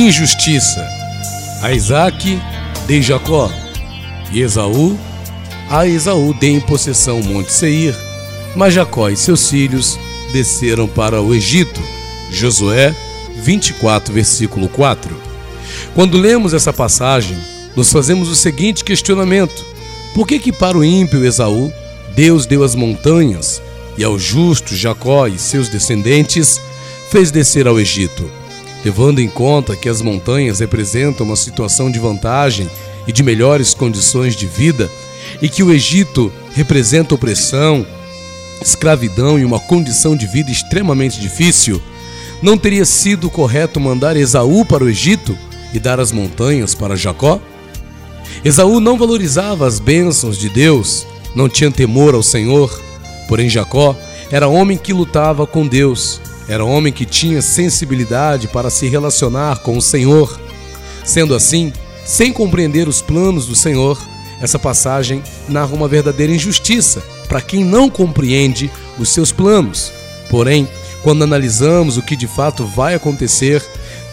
Injustiça! A Isaac dei Jacó, e Esaú, a Esaú dei em possessão o Monte Seir, mas Jacó e seus filhos desceram para o Egito. Josué 24, versículo 4. Quando lemos essa passagem, nos fazemos o seguinte questionamento: por que que para o ímpio Esaú Deus deu as montanhas e ao justo Jacó e seus descendentes fez descer ao Egito? Levando em conta que as montanhas representam uma situação de vantagem e de melhores condições de vida, e que o Egito representa opressão, escravidão e uma condição de vida extremamente difícil, não teria sido correto mandar Esaú para o Egito e dar as montanhas para Jacó? Esaú não valorizava as bênçãos de Deus, não tinha temor ao Senhor, porém Jacó era homem que lutava com Deus, era homem que tinha sensibilidade para se relacionar com o Senhor. Sendo assim, sem compreender os planos do Senhor, essa passagem narra uma verdadeira injustiça para quem não compreende os seus planos. Porém, quando analisamos o que de fato vai acontecer,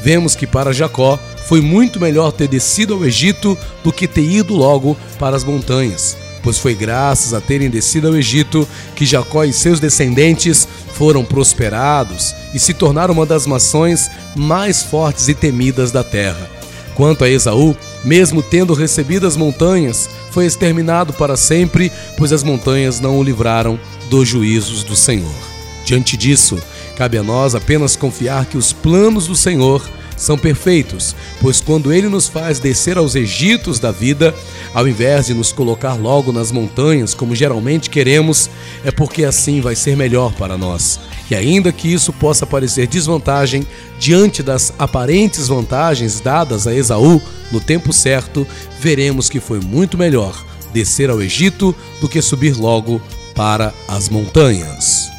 vemos que para Jacó foi muito melhor ter descido ao Egito do que ter ido logo para as montanhas, pois foi graças a terem descido ao Egito que Jacó e seus descendentes foram prosperados e se tornaram uma das nações mais fortes e temidas da terra. Quanto a Esaú, mesmo tendo recebido as montanhas, foi exterminado para sempre, pois as montanhas não o livraram dos juízos do Senhor. Diante disso, cabe a nós apenas confiar que os planos do Senhor são perfeitos, pois quando ele nos faz descer aos Egitos da vida, ao invés de nos colocar logo nas montanhas, como geralmente queremos, é porque assim vai ser melhor para nós. E ainda que isso possa parecer desvantagem, diante das aparentes vantagens dadas a Esaú no tempo certo, veremos que foi muito melhor descer ao Egito do que subir logo para as montanhas.